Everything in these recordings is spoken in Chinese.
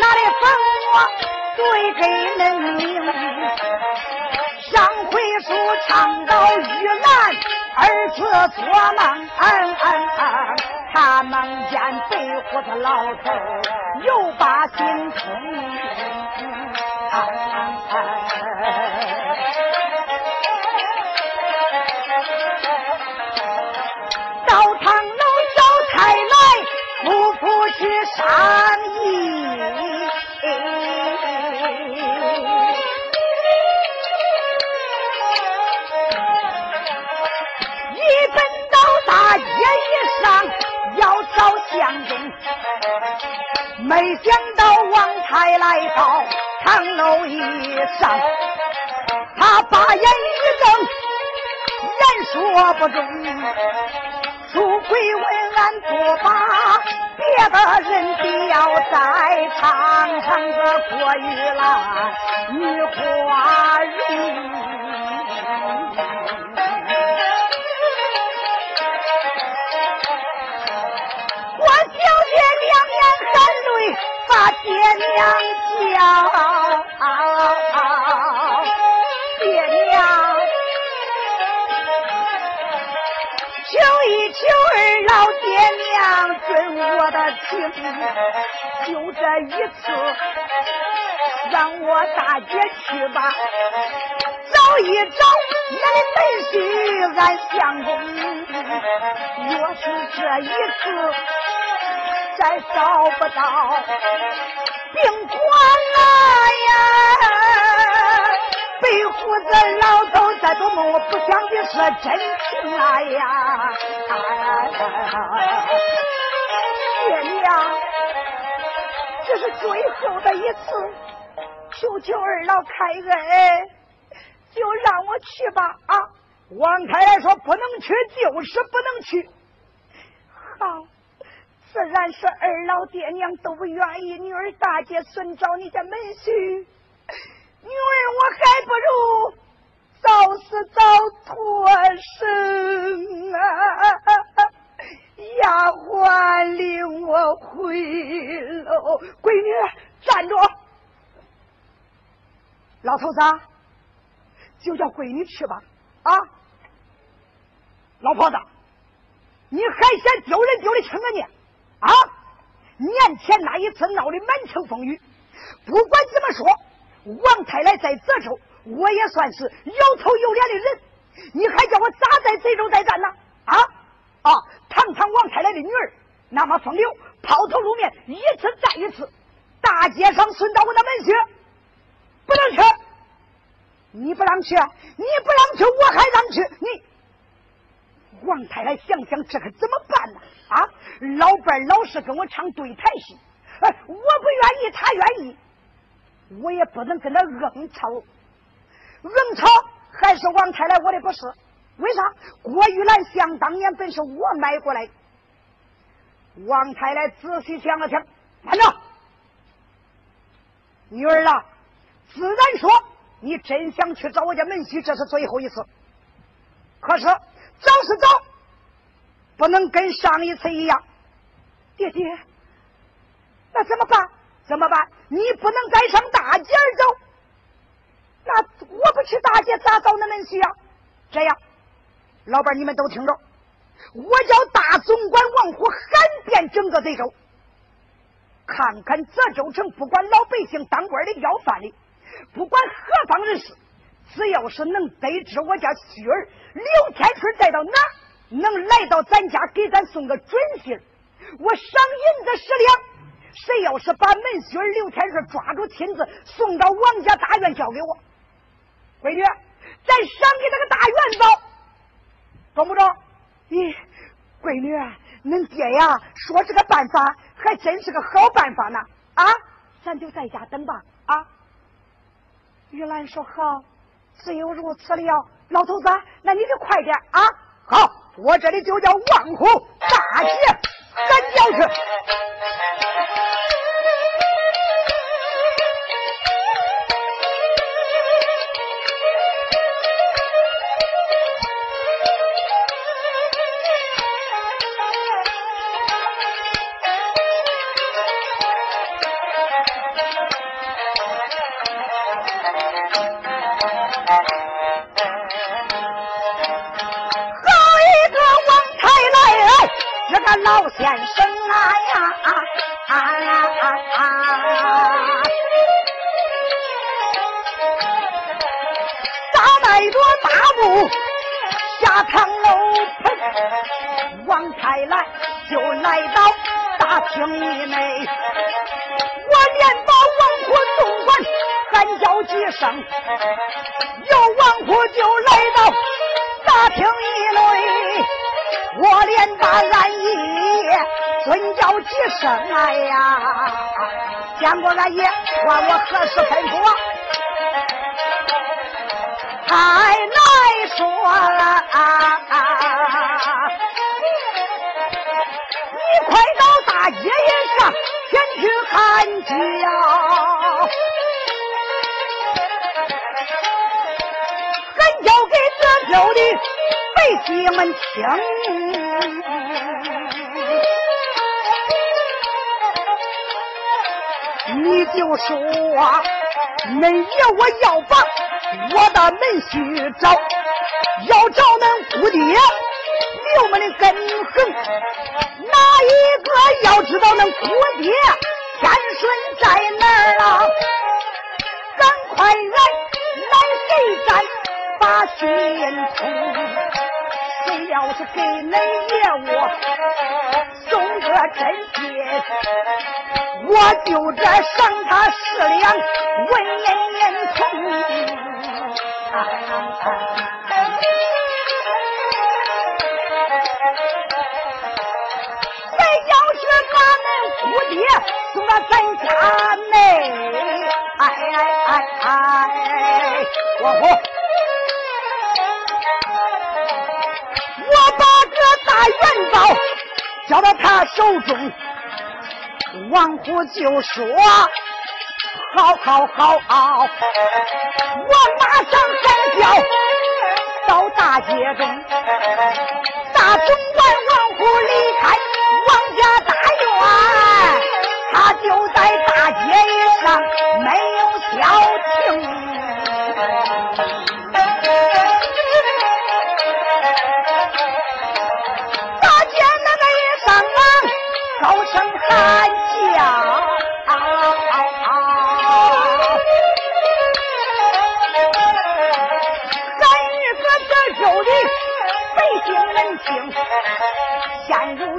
拿里分我对给人民。上回书唱到遇难，儿子做梦，嗯嗯嗯，他梦见被胡子老头，又把心疼。到堂楼找材来，不妇去杀。相中，没想到王才来到堂楼一上，他把眼一瞪，言说不中，富贵问俺不把别的人吊在堂上的过玉兰，女花容。爹娘叫，爹娘求一求，老爹娘准我的情，就这一次，让我大姐去吧，找一找俺的妹婿，俺相公，若是这一次。再找不到，别管了呀！白胡子老头在做梦，我不想的是真情啊呀！爹娘。这是最后的一次，求求二老开恩，就让我去吧！啊，王太太说不能去，就是不能去。好，自然是二老爹娘都不愿意，女儿大姐孙找你家门婿，女儿我还不如早死早脱生啊！丫鬟领我回喽，闺女站住！老头子，就叫闺女去吧。啊，老婆子，你还嫌丢人丢的轻啊你？啊，年前那一次闹得满城风雨，不管怎么说，王太来在泽州，我也算是有头有脸的人，你还叫我咋在泽州再战呢？啊啊！堂堂王太来的女儿，那么风流，抛头露面，一次再一次，大街上顺到我的门去，不能去，你不让去，你不让去，我还让去，你王太太想想这可怎么办呢？啊，老伴老是跟我唱对台戏，哎，我不愿意，他愿意，我也不能跟他硬吵，硬吵还是王太太我的不是。为啥？郭玉兰想当年本是我买过来。王太太仔细想了想，慢着，女儿啊，自然说你真想去找我家门婿，这是最后一次。可是找是找，不能跟上一次一样。爹爹，那怎么办？怎么办？你不能再上大街儿走。那我不去大街咋找那门婿啊？这样，老板你们都听着，我叫大总管王虎喊遍整个贼州，看看泽州城，不管老百姓、当官的、要饭的，不管何方人士，只要是能得知我家婿儿刘天春带到哪，能来到咱家给咱送个准信我赏银子十两。谁要是把门婿儿刘天顺抓住，亲自送到王家大院交给我，闺女，咱赏给那个大元宝，中不中？咦，闺女，恁爹呀说这个办法还真是个好办法呢啊！咱就在家等吧啊！玉兰说好，只有如此了。老头子，那你就快点啊！好，我这里就叫王虎大姐赶轿去。老先生啊呀，打迈着大步下堂楼棚，王开来就来到大厅里内，我连把王虎总管喊叫几声，有王婆就来到大厅一内，我连把俺爷。尊叫几声哎呀！见过俺爷，管我何时吩咐？太难说了，你快到大街上前去喊叫，喊叫给这州的百姓们听。就说，恁爷我要把我的门婿找，要找恁姑爹刘门的根横，哪一个要知道恁姑爹天顺在哪儿了？赶快来来给咱把信通，谁要是给恁爷我真信。我就这赏他十两纹银银铜，再要是把恁姑爹送到咱家内，哎哎哎哎，我我我把这大元宝交到他手中。王虎就说：“好好好，我马上喊叫到大街中，大总管王虎离开王家大院，他就在大街上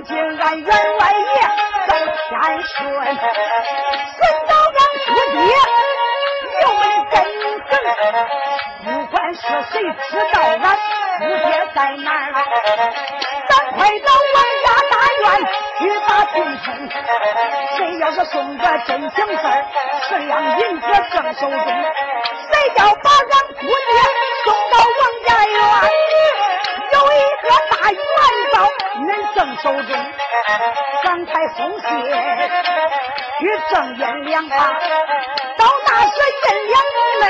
如今俺员外爷遭天顺，顺到俺姑爹又没根根，不管是谁知道俺姑爹在哪儿咱，快到王家大院去打听听。谁要是送个真情字儿，十两银子正手中，谁要把俺姑爹送到王家院？一个大元宝，恁正手中，刚才松懈，去正眼两把，到大时银两你们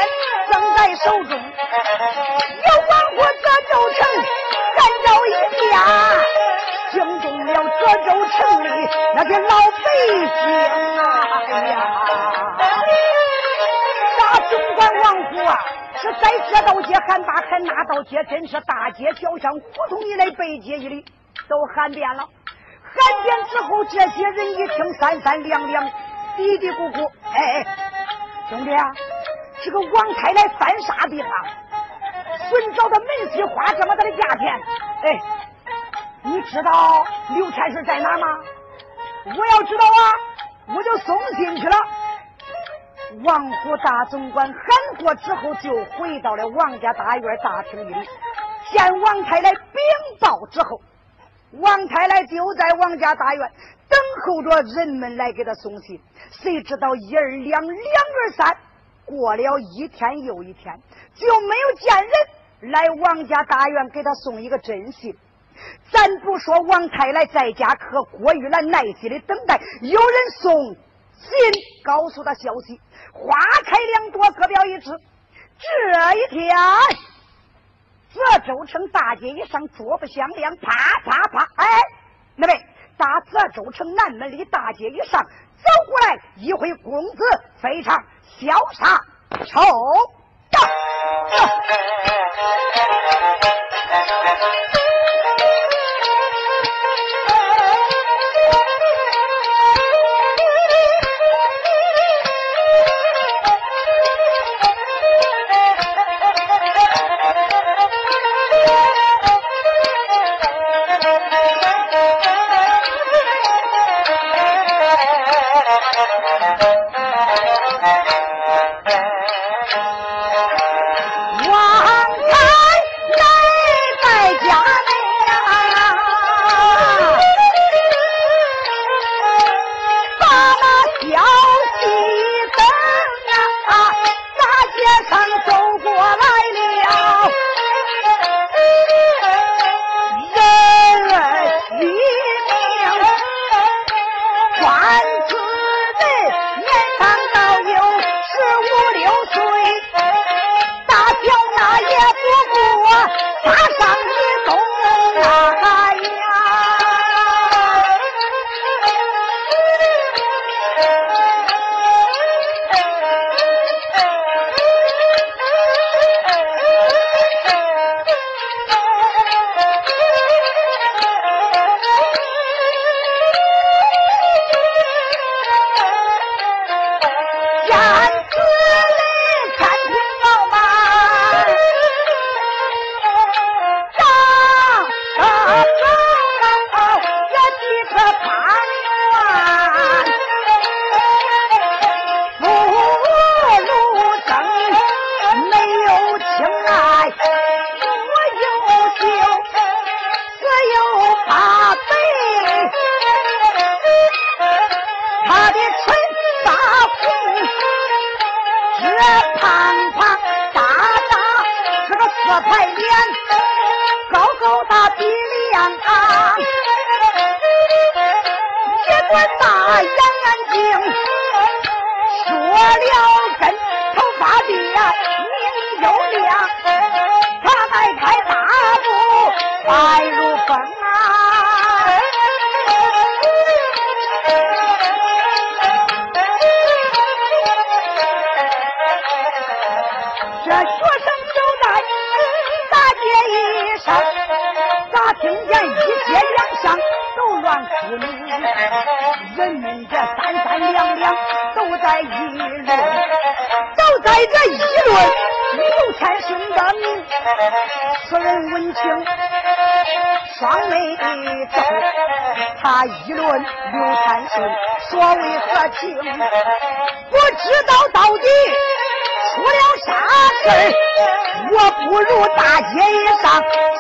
正在手中，有王国这州城，干着一家，惊动了这州城里那些老百姓啊！哎呀，大总管王府啊！是在这道街喊大喊那道街，真是大街小巷、胡同一类、北街一里都喊遍了。喊遍之后，这些人一听，三三两两，嘀嘀咕咕，哎哎，兄弟啊，这个王太来犯啥病啊？寻找的门西花这么大的价钱，哎，你知道刘天顺在哪吗？我要知道啊，我就送信去了。王府大总管喊过之后，就回到了王家大院大厅里，见王太来禀报之后，王太来就在王家大院等候着人们来给他送信。谁知道一而两，两而三，过了一天又一天，就没有见人来王家大院给他送一个真信。咱不说王太来在家，可郭玉兰耐心的等待，有人送信告诉他消息。花开两朵，各表一枝。这一天，泽州城大街一上，桌不响亮，啪啪啪！哎，那位，打泽州城南门里大街一上走过来一回公子，非常潇洒，抽到。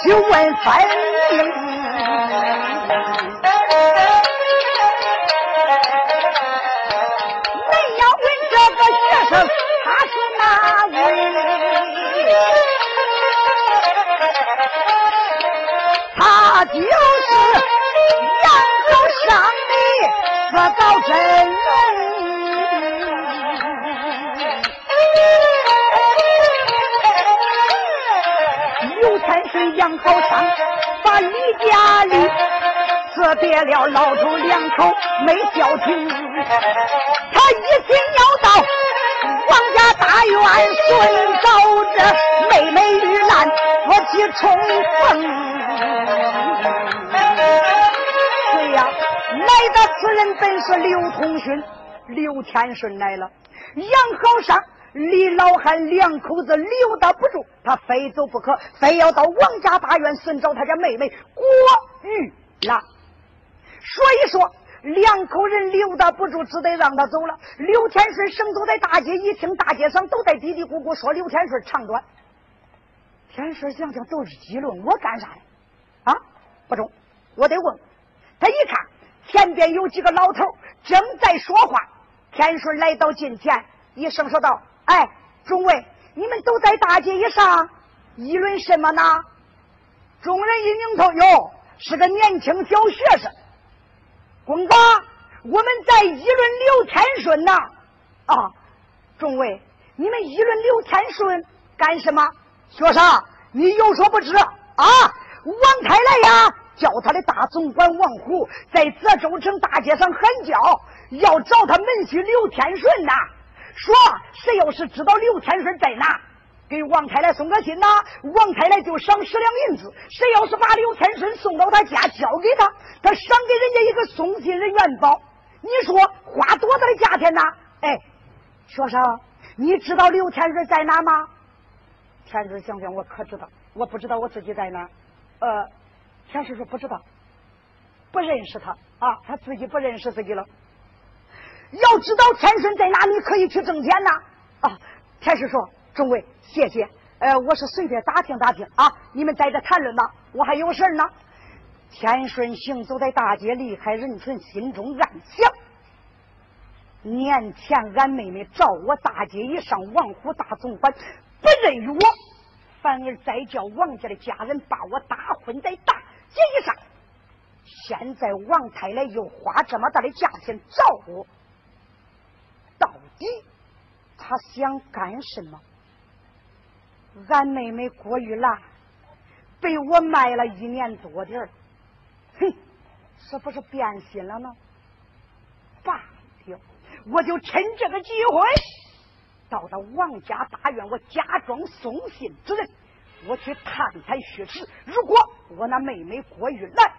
就问分明。恁要问这个学生他是哪位？他就是杨口上的个高真杨好商把李家里辞别了老头两口没消停，他一心要到王家大院寻找着妹妹玉兰夫妻重逢。对呀，来的此人本是刘通勋，刘天顺来了，杨好上。李老汉两口子留他不住，他非走不可，非要到王家大院寻找他家妹妹郭玉兰。所以说，两口人留他不住，只得让他走了。刘天顺生走在大街，一听大街上都在嘀嘀咕咕说刘天顺长短。天顺想想都是议论我干啥呀？啊，不中，我得问。他一看前边有几个老头正在说话，天顺来到近前，一声说道。哎，众位，你们都在大街上议论什么呢？众人一拧头，哟，是个年轻小学生。公子，我们在议论刘天顺呐。啊，众位，你们议论刘天顺干什么？学生，你有所不知啊，王开来呀，叫他的大总管王虎在泽州城大街上喊叫，要找他门婿刘天顺呐。说谁要是知道刘天顺在哪，给王太来送个信呐，王太来就赏十两银子；谁要是把刘天顺送到他家交给他，他赏给人家一个送信的元宝。你说花多大的价钱呐？哎，学生，你知道刘天顺在哪吗？天顺想想，我可知道，我不知道我自己在哪。呃，天顺说不知道，不认识他啊，他自己不认识自己了。要知道天顺在哪里，可以去挣钱呐！啊，天顺说：“众位，谢谢。呃，我是随便打听打听啊，你们在这谈论吧，我还有事呢。”天顺行走在大街，离开人群，心中暗想：年前俺妹妹找我大街一上，王虎大总管不认于我，反而再叫王家的家人把我打昏在大街上。现在王太太又花这么大的价钱找我。咦他想干什么？俺妹妹郭玉兰被我卖了一年多点，哼，是不是变心了呢？罢了，我就趁这个机会到了王家大院，我假装送信之人，我去探探虚实。如果我那妹妹郭玉兰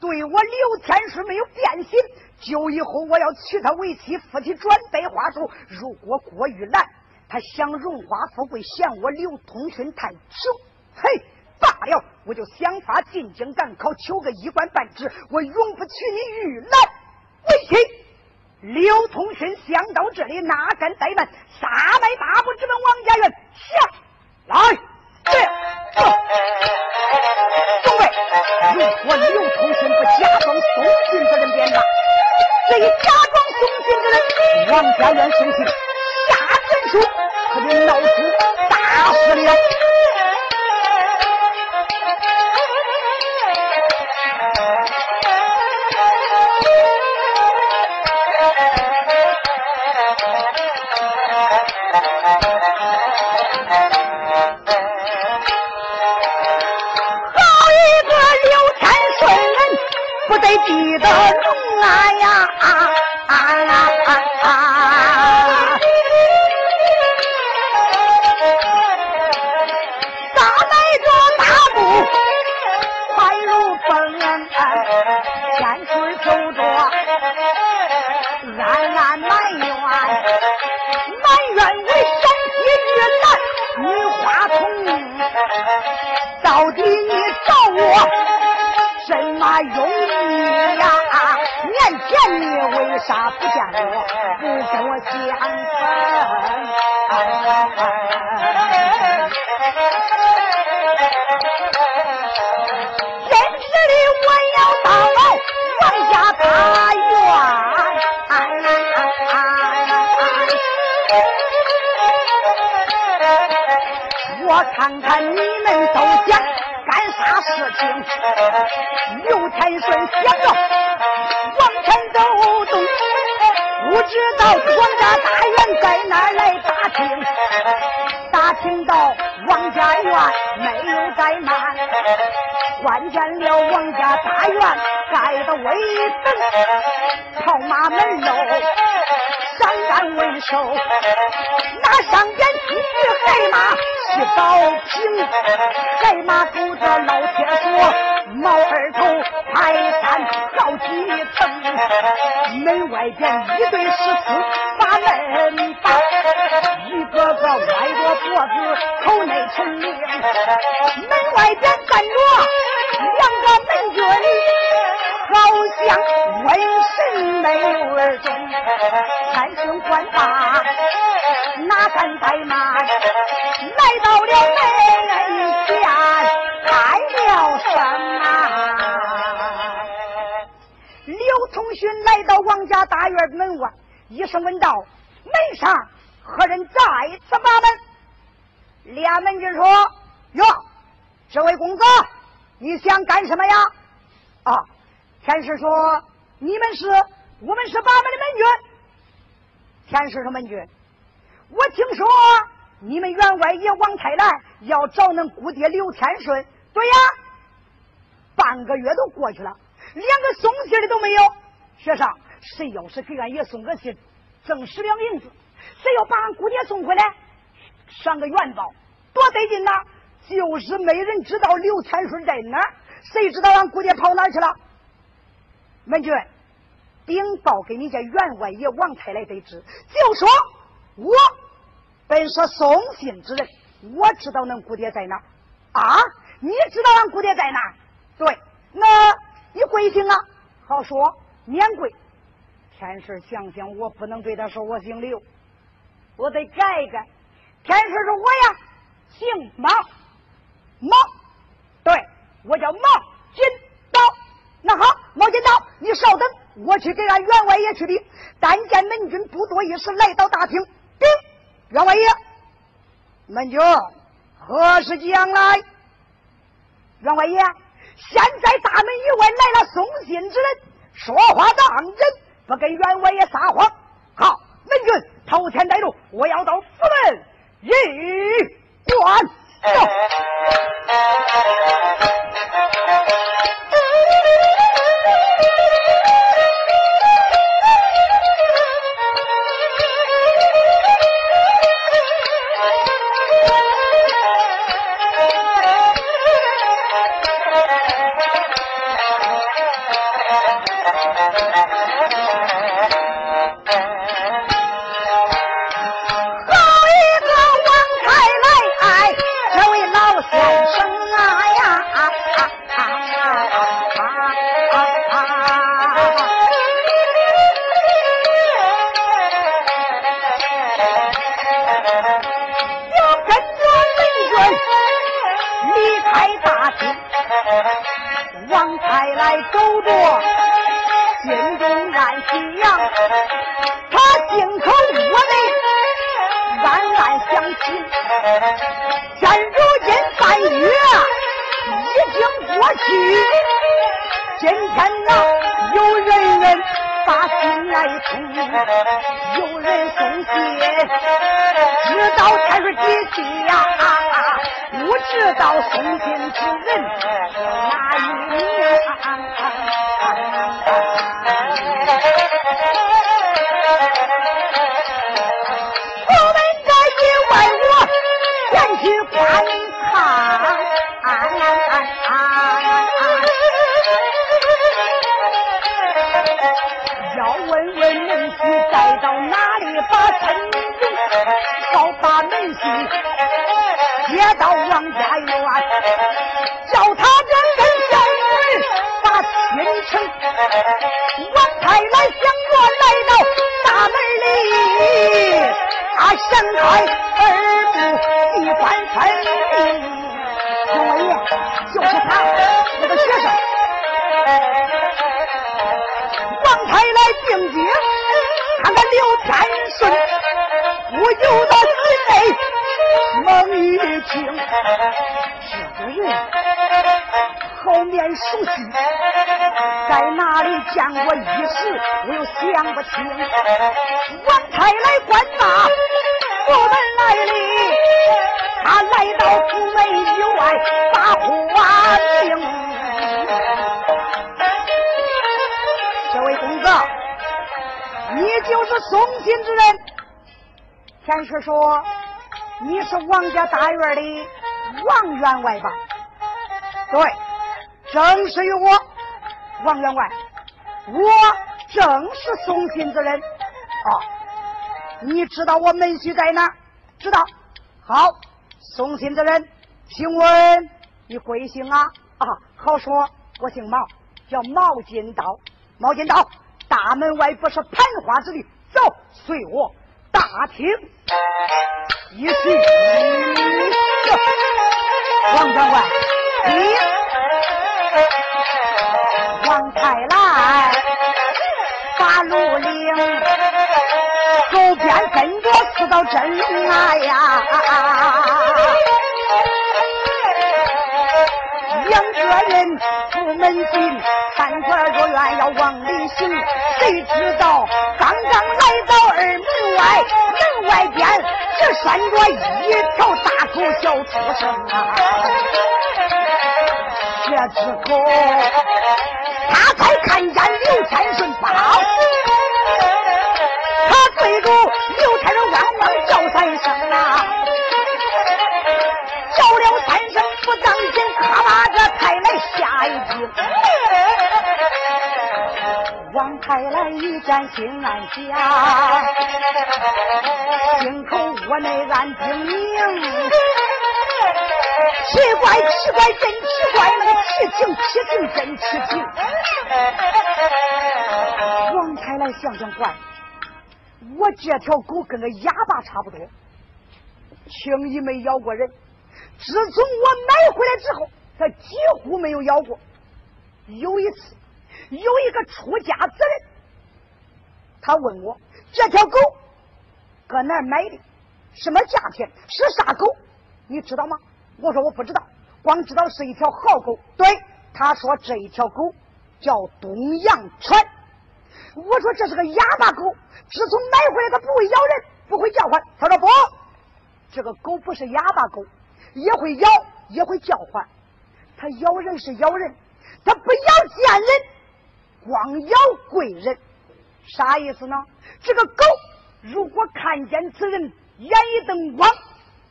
对我刘天顺没有变心。就以后我要娶她为妻，夫妻转背话术。如果郭玉兰她想荣华富贵，嫌我刘通勋太穷，嘿，罢了，我就想法进京赶考，求个一官半职。我永不娶你玉兰为妻。刘通勋想到这里，哪敢怠慢，撒迈大步直奔王家院。下来，这，走，如果刘通勋不假装送信之人便罢。这一假装送信的人，王家元生气，下斩书，可就闹出大事了。不得记得龙啊呀！到底你你为啥不见我，不跟我相分？真实的我要到王家大院，我看看你们都想。干啥事情？没有怠慢，关见了王家大院盖的威等，跑马门楼上杆为首，拿上边几匹黑马去保平，黑马拄着老铁锁，毛二头排好几层，门外边一对石狮把门把，一个个歪着脖子口内陈灵，门外边站着两个门军。好像瘟神没有耳中，三声官大，哪敢怠慢？来到了门前，喊了声啊！通勋来到王家大院门外，一声问道：“门上何人在此把门？”俩门军说：“哟，这位公子，你想干什么呀？”啊。天师说：“你们是，我们是八门的门军。”天师说：“门军，我听说你们员外爷王太来要找恁姑爹刘天顺。对呀，半个月都过去了，连个送信的都没有。学生，谁要是给俺爷送个信，挣十两银子；谁要把俺姑爹送回来，上个元宝，多得劲呐！就是没人知道刘天顺在哪儿，谁知道俺姑爹跑哪儿去了？”门君禀报给你家员外爷王太来得知，就说我本是送信之人，我知道恁姑爹在哪啊？你知道俺姑爹在哪对，那你贵姓啊？好说，免贵。天师想想，我不能对他说我姓刘，我得改改。天师说我呀，姓毛，毛，对我叫毛金刀。那好，毛金刀。你稍等，我去给俺员外爷去禀。但见门军不多一时来到大厅，禀员外爷，门军何时将来？员外爷，现在大门以外来了送信之人，说话当真，不跟员外爷撒谎。好，门军头前带路，我要到府门一关走。他神开而不一翻分明，因为我就是他那个学生王太来进京，看看刘天顺，不由得心内猛一惊，这个人好面熟悉，在哪里见过一时，我又想不清。王太来关呐。府门来里，他来到府门以外把话听。这位公子，你就是送信之人。天师说：“你是王家大院的王员外吧？”对，正是于我，王员外，我正是送信之人。啊，你知道我门婿在哪？知道。好，送信的人，请问你贵姓啊？啊，好说，我姓毛，叫毛金刀。毛金刀，大门外不是盘花之地，走，随我。大厅一叙，王员外，你王太来八路岭，跟着四道真龙啊呀，两个人出门进，三转入院要往里行，谁知道刚刚来到二门外，门外边只拴着一条大狗小畜生啊！这只狗，他才看见刘天顺跑，他不当心，咔把这太来吓一惊。王太来一见心暗下，心口窝内暗叮咛：奇怪奇怪真奇怪，那个奇情奇情真奇情。王太来想想怪，我这条狗跟个哑巴差不多，轻易没咬过人。自从我买回来之后，它几乎没有咬过。有一次。有一个出家之人，他问我这条狗搁哪买的，什么价钱，是啥狗？你知道吗？我说我不知道，光知道是一条好狗。对，他说这一条狗叫东洋犬。我说这是个哑巴狗，自从买回来它不会咬人，不会叫唤。他说不，这个狗不是哑巴狗，也会咬，也会叫唤。它咬人是咬人，它不咬贱人。光咬贵人，啥意思呢？这个狗如果看见此人，眼一瞪光，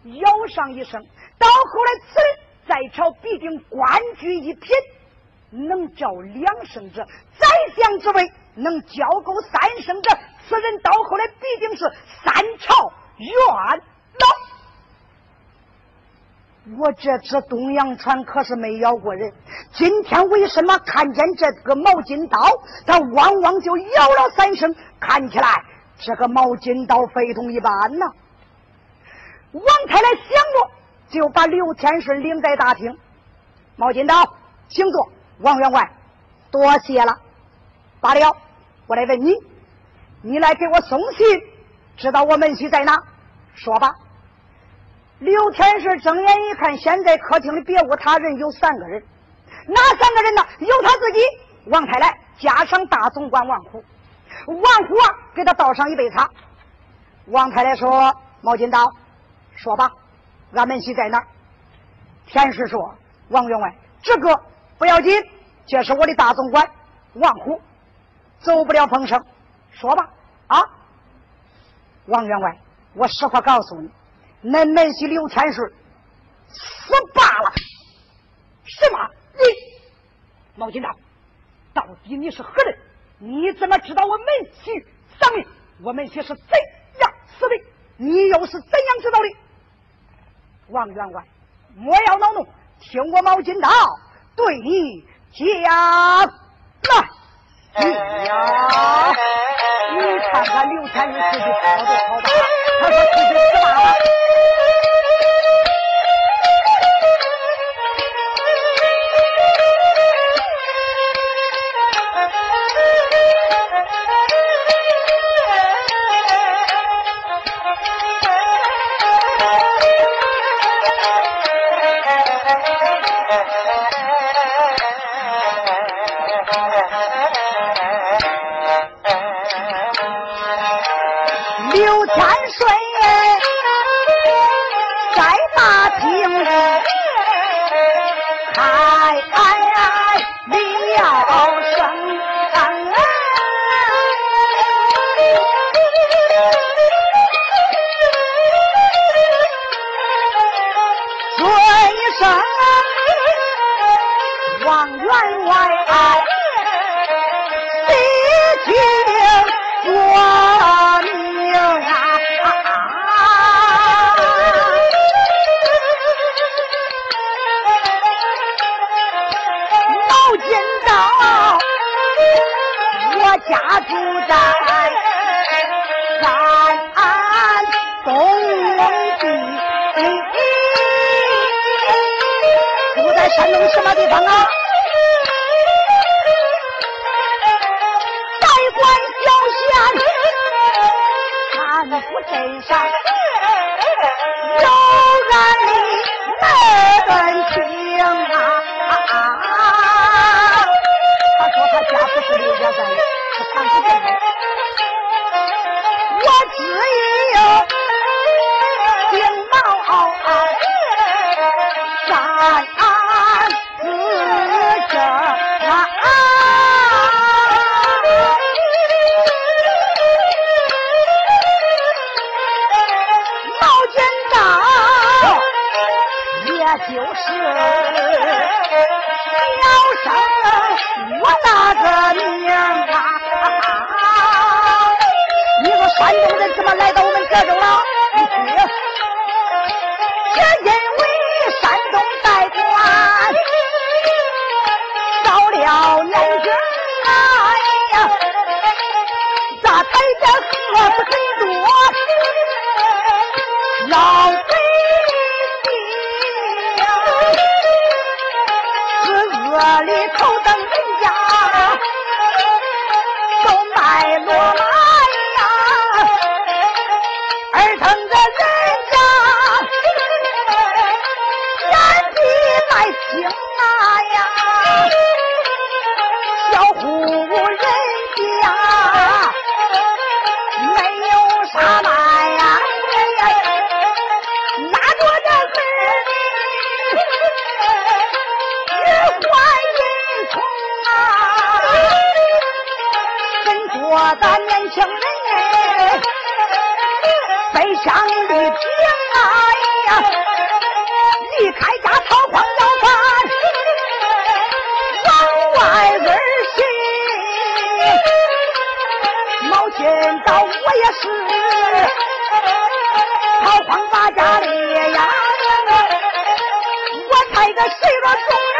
咬上一声，到后来此人再朝必定官居一品，能叫两声者，宰相之位能叫够三声者，此人到后来必定是三朝元。我这只东洋船可是没咬过人，今天为什么看见这个毛巾刀，它汪汪就咬了三声？看起来这个毛巾刀非同一般呐！王太来想着，就把刘天顺领在大厅。毛巾刀，请坐。王员外，多谢了。罢了，我来问你，你来给我送信，知道我门婿在哪？说吧。刘天顺睁眼一看，现在客厅里别无他人，有三个人。哪三个人呢？有他自己，王太来，加上大总管王虎。王虎啊，给他倒上一杯茶。王太来说：“毛巾刀，说吧，俺门婿在哪？”天师说：“王员外，这个不要紧，这是我的大总管王虎，走不了风声。说吧，啊，王员外，我实话告诉你。”恁门婿刘天顺死罢了！什么？你毛金刀，到底你是何人？你怎么知道我门婿丧命？我门婿是怎样死的？你又是怎样知道的？王员外，莫要恼怒，听我毛金刀对你讲来。哎呀，你看看刘天顺自己跑都跑大，他说自己死罢了。咱年轻人哎，背上的平安呀，离开家逃荒要饭，往外儿寻，毛钱到我也是逃荒把家里呀，我才个岁数重。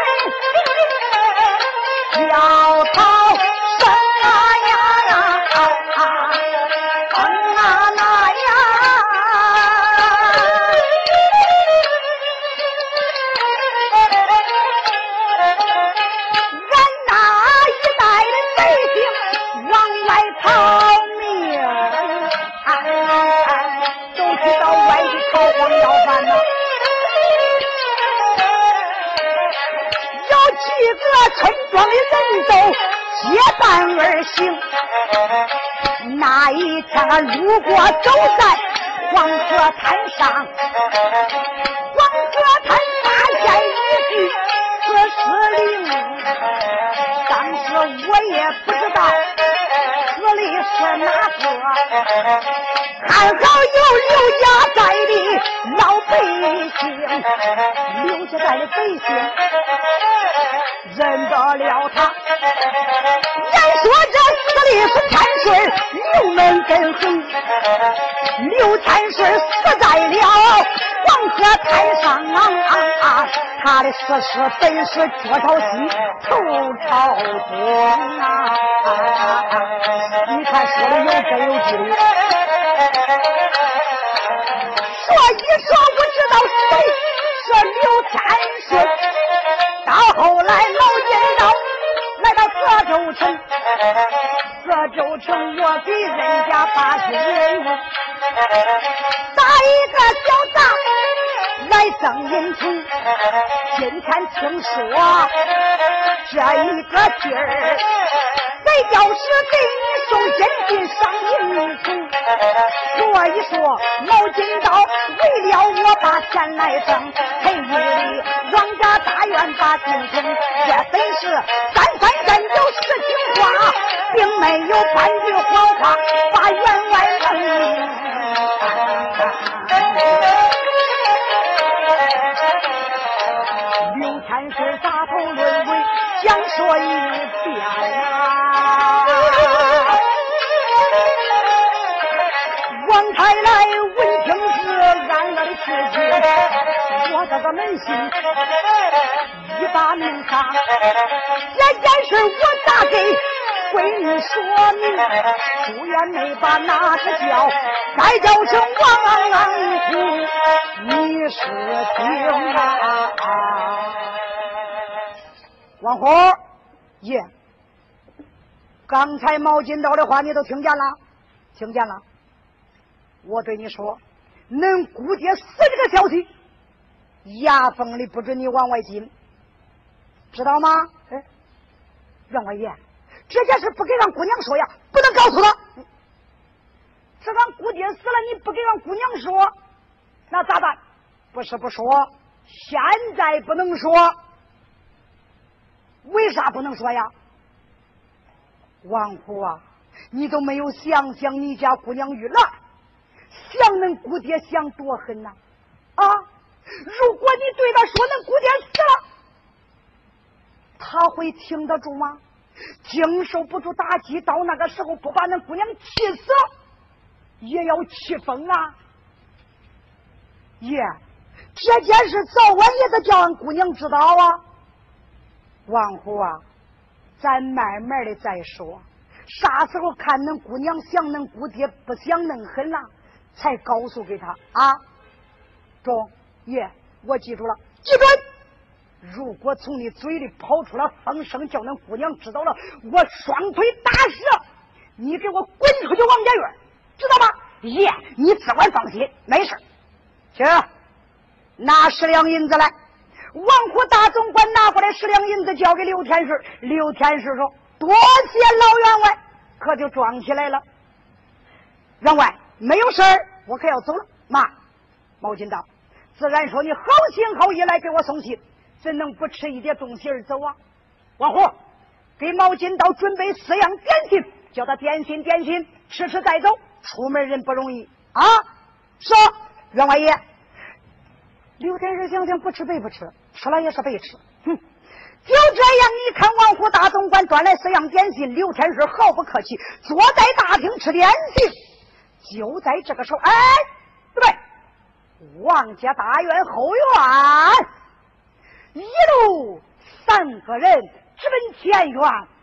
结伴而行，那一天路过走在黄河滩上，黄河滩发现一具死尸灵。当时我也不知道死的是哪个，还好有刘家在的老百姓，刘家寨的百姓黄河滩上啊！他的死尸本是脚朝西，头朝东啊！你看说的有根有据的，所以说我知道谁是刘天顺。到后来老金。刀来到泽州城。泽州城，我给人家把信人，打一个小杂来赠银钱。今天听说这一个劲儿，谁要是给你送金币上银钱，所以说毛金刀为了我把钱来挣，赔你。王家大院把金城，这本是三三三九实情话，并没有半句谎话把原想说一遍啊，王太来闻听是暗暗吃惊，我这个门心一把命丧，这件事我咋给闺女说明？朱元没把哪个叫，该叫声王虎，你是听啊？王虎爷，刚才毛金刀的话你都听见了？听见了？我对你说，恁姑爹死这个消息，牙缝里不准你往外进，知道吗？哎，员外爷，这件事不给俺姑娘说呀，不能告诉她。这俺姑爹死了，你不给俺姑娘说，那咋办？不是不说，现在不能说。为啥不能说呀？王虎啊，你都没有想想你家姑娘遇难，想恁姑爹想多狠呐！啊，如果你对他说恁姑爹死了，他会挺得住吗？经受不住打击，到那个时候不把恁姑娘气死，也要气疯啊！爷，这件事早晚也得叫俺姑娘知道啊！王虎啊，咱慢慢的再说，啥时候看恁姑娘想恁姑爹不想恁狠了，才告诉给他啊。中爷，我记住了，记准。如果从你嘴里跑出了风声，叫恁姑娘知道了，我双腿打折，你给我滚出去王家院，知道吗？爷，你只管放心，没事。去，拿十两银子来。王虎大总管拿过来十两银子，交给刘天师。刘天师说：“多谢老员外。”可就装起来了。员外没有事儿，我可要走了。妈，毛金道，自然说你好心好意来给我送信，怎能不吃一点东西而走啊？王虎，给毛金道准备四样点心，叫他点心点心，吃吃再走。出门人不容易啊。说，员外爷。刘天师想想，不吃白不吃，吃了也是白吃。哼，就这样，一看王府大总管端来四样点心，刘天顺毫不客气，坐在大厅吃点心。就在这个时候，哎，对不对？王家大院后院，一路三个人直奔前院，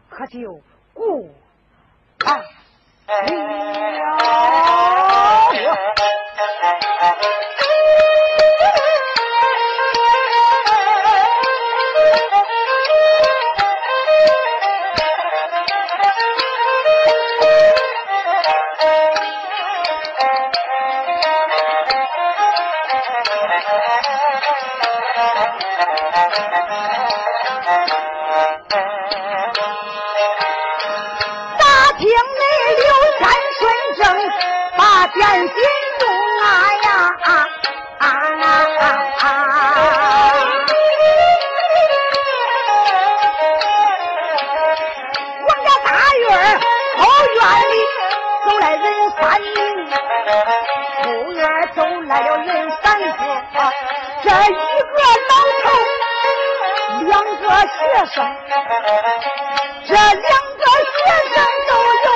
可就过了。一个老头，两个学生这两个学生都有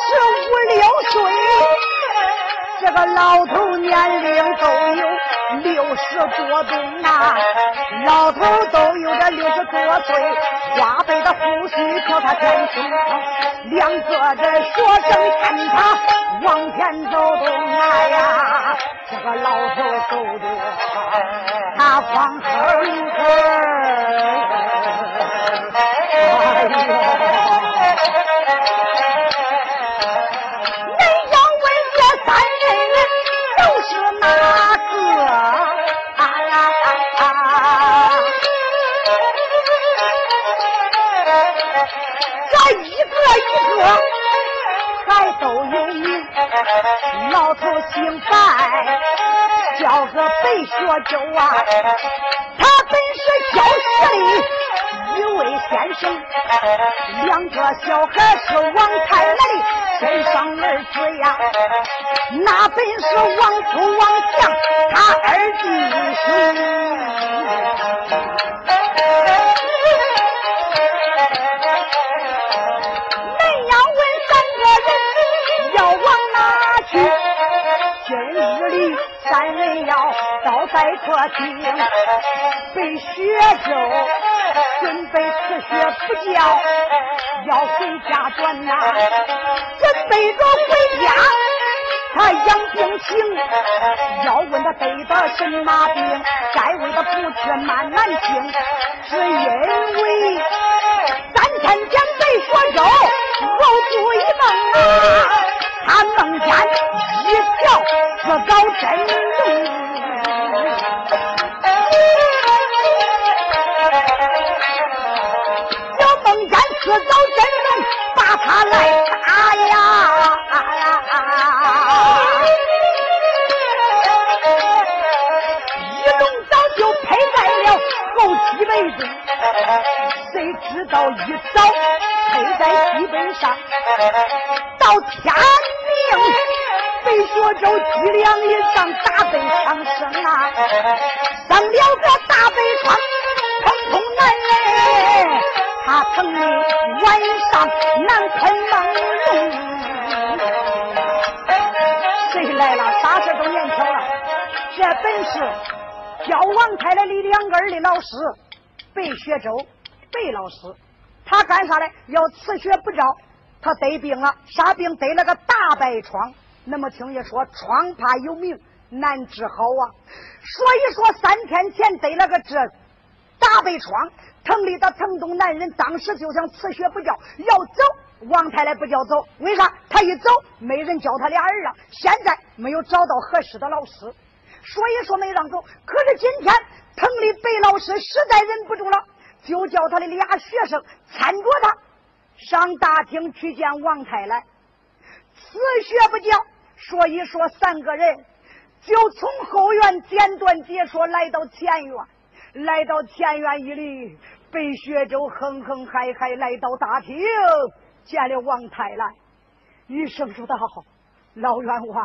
十五六岁，这个老头年龄都有六十多岁呐，老头都有这六十多岁，花白的胡须叫他天青。两个这学生看他往前走动啊呀，这个老头走的他慌哼哼。哎呦！恁要问这三人都是哪个？啊这一个一个还都有名。老头姓白，叫个白学究啊，他本是。教室里一位先生，两个小孩是王太来的身上儿子呀，那本是王夫王相他二弟兄。在客厅被薛州准备辞学不教，要回家转呐，准备着回家。他养病情，要问他得的什么病，该问他不去慢慢听，是因为三天前被薛州偶做一梦啊，他梦见一条自高真龙。我找真龙把他来打呀！一龙早就配在了后脊背中，谁知道一早配在基本上，到天明被学州脊梁一上大背枪声啊，上了个大背窗，他疼你晚上难困梦中，谁来了？啥事都念巧了。这本是教王太来的两个儿的老师，白学周，白老师。他干啥嘞？要辞学不招。他得病了，啥病？得了个大白疮。那么听一说，疮怕有名，难治好啊。所以说，三天前得了个这大白疮。城里的城东男人当时就想辞学不教，要走。王太来不叫走，为啥？他一走，没人教他俩儿啊。现在没有找到合适的老师，所以说没让走。可是今天城里白老师实在忍不住了，就叫他的俩学生搀着他上大厅去见王太来。辞学不教，所以说三个人就从后院简短解说，来到前院。来到前院一里，白雪舟哼哼嗨嗨来到大厅，见了王太来，一声说道：“老员外，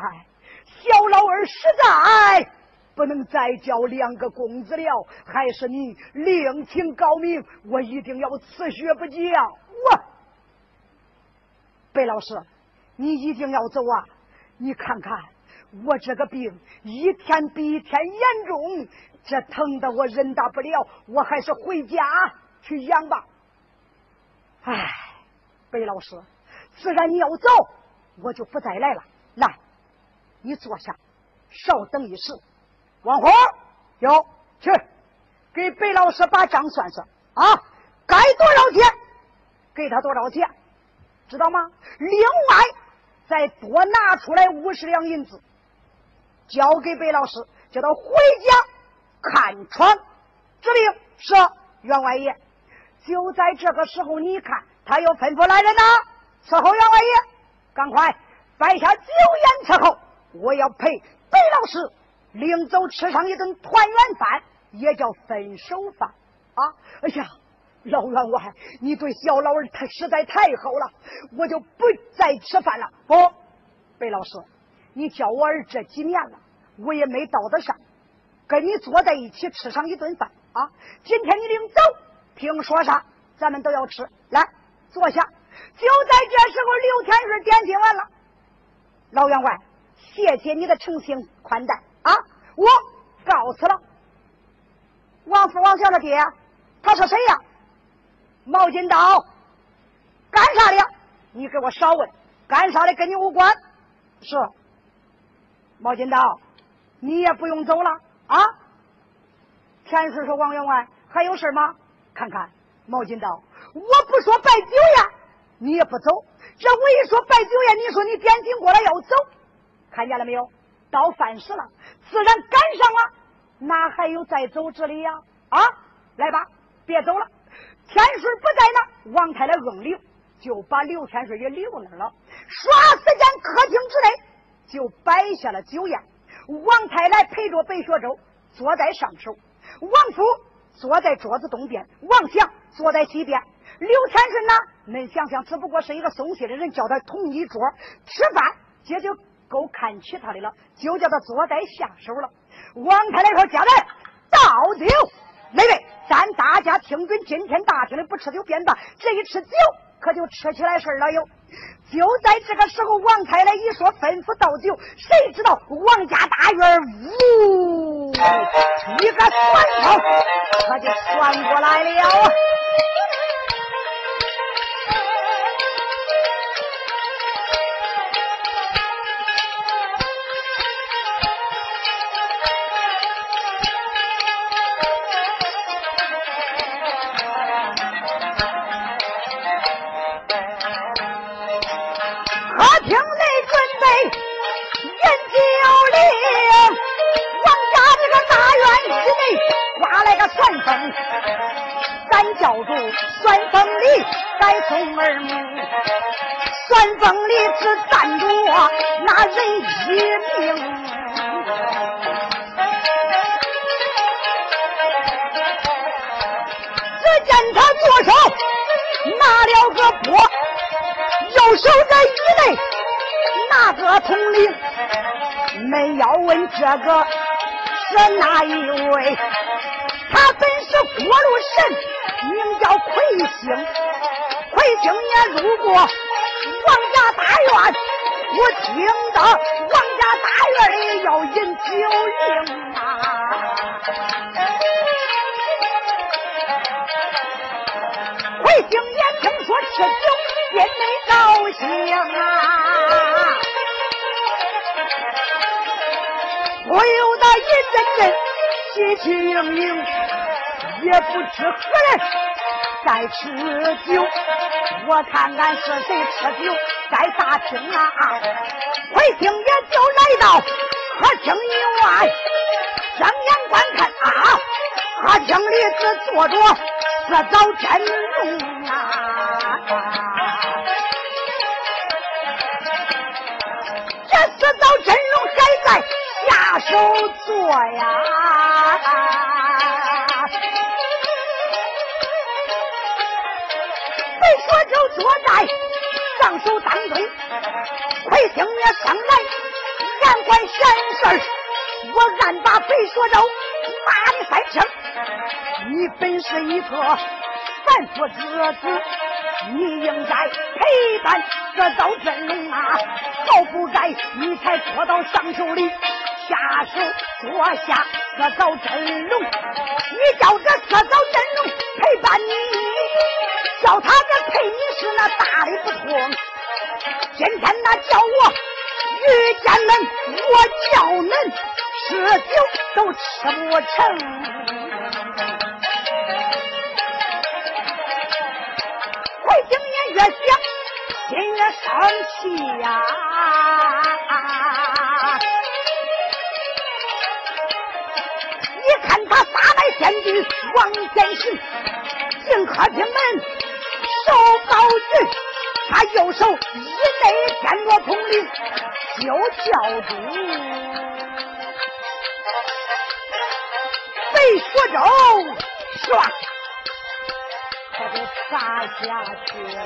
小老儿实在不能再教两个公子了，还是你另请高明，我一定要辞学不教。我，白老师，你一定要走啊！你看看我这个病，一天比一天严重。”这疼的我忍大不了，我还是回家去养吧。唉，白老师，既然你要走，我就不再来了。来，你坐下，稍等一时。王虎，有，去给白老师把账算算啊，该多少钱，给他多少钱，知道吗？另外再多拿出来五十两银子，交给白老师，叫他回家。看窗，指令是员外爷。就在这个时候，你看他又吩咐来人呐，伺候员外爷，赶快摆下酒宴伺候。我要陪白老师领走吃上一顿团圆饭，也叫分手饭啊！哎呀，老员外，你对小老儿他实在太好了，我就不再吃饭了。不，白老师，你教我儿这几年了，我也没到得上。跟你坐在一起吃上一顿饭啊！今天你领走，听说啥，咱们都要吃。来，坐下。就在这时候，刘天顺点心完了。老员外，谢谢你的诚心宽待啊！我告辞了。王福王祥的爹，他是谁呀？毛金刀，干啥的？你给我少问，干啥的跟你无关。是，毛金刀，你也不用走了。啊！田顺说：“王员外还有事吗？看看毛巾道，我不说摆酒宴，你也不走。这我一说摆酒宴，你说你点心过来要走，看见了没有？到饭时了，自然赶上了，哪还有再走之理呀？啊！来吧，别走了。天顺不在呢，王太太硬留，就把刘天顺也留那儿了。耍时间，客厅之内就摆下了酒宴。”王太来陪着白雪舟坐在上首，王府坐在桌子东边，王祥坐在西边。刘天顺呢？恁想想，只不过是一个送信的人，叫他同一桌吃饭，这就够看起他的了，就叫他坐在下手了。王太来说：“家人倒酒，那位，咱大家听准，今天大厅里不吃酒便罢，这一吃酒可就吃起来事儿了哟。”就在这个时候，王太来一说吩咐倒酒，谁知道王家大院呜，一个酸头可就窜过来了。叫住旋风里该送儿母，旋风里只站住那人一命。只见他左手拿了个钵，右手在衣内拿个铜铃，没要问这个是哪一位？他本是过路神。名叫魁星，魁星也路过王家大院，我听到王家大院里要饮酒令啊！魁星也听说吃酒便没高兴啊，不由得一阵阵喜气盈盈。也不知在吃酒，我看看是谁吃酒在大厅啊？回厅也就来到客厅以外，睁眼观看啊，客厅里只坐着四早真龙啊，这四早真龙还在下手做呀。我就坐在上手当中，魁星爷上来言管闲事我暗把肥说肉骂你三声。你本是一个凡夫之子，你应该陪伴这刀真龙啊，好不该你才拖到上手里下手捉下这刀真龙，你叫这这刀真龙陪伴你。叫他这陪你是那大的不同，今天那叫我遇见恁，我叫恁吃酒都吃不成。回京也越想心越生气呀，你看他撒来仙驹往前行，进客厅门。高高举，他右手一内天罗铜铃，就叫住。被说着，唰，他就砸下去了。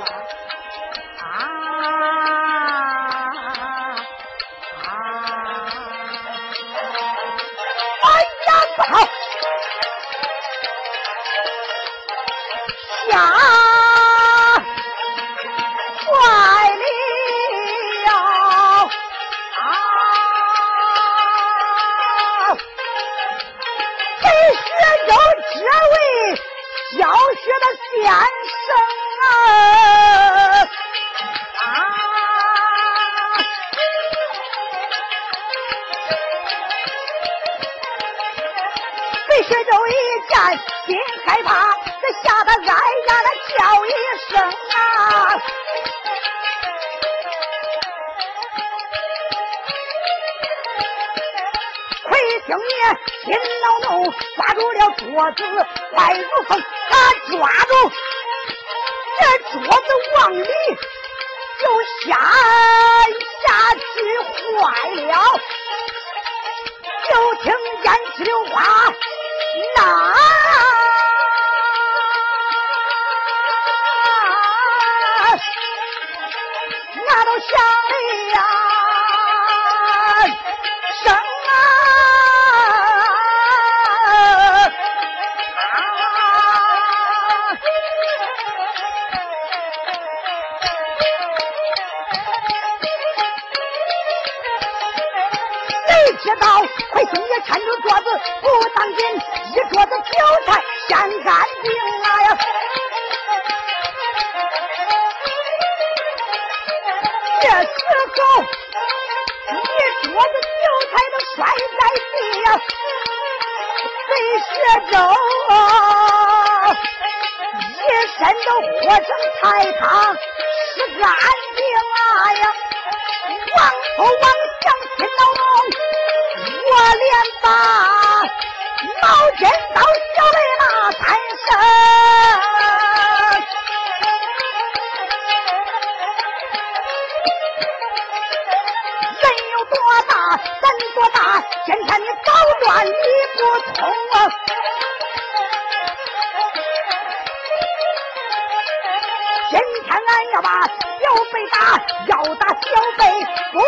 时候，一桌子酒菜都摔在地呀，贼血粥，一身都和成菜汤，是干净啊呀！王头王祥心恼怒，我连把毛尖刀小雷骂三声。多大，人多大，今天你捣乱你不通啊！今天俺要把小辈打，要打小辈不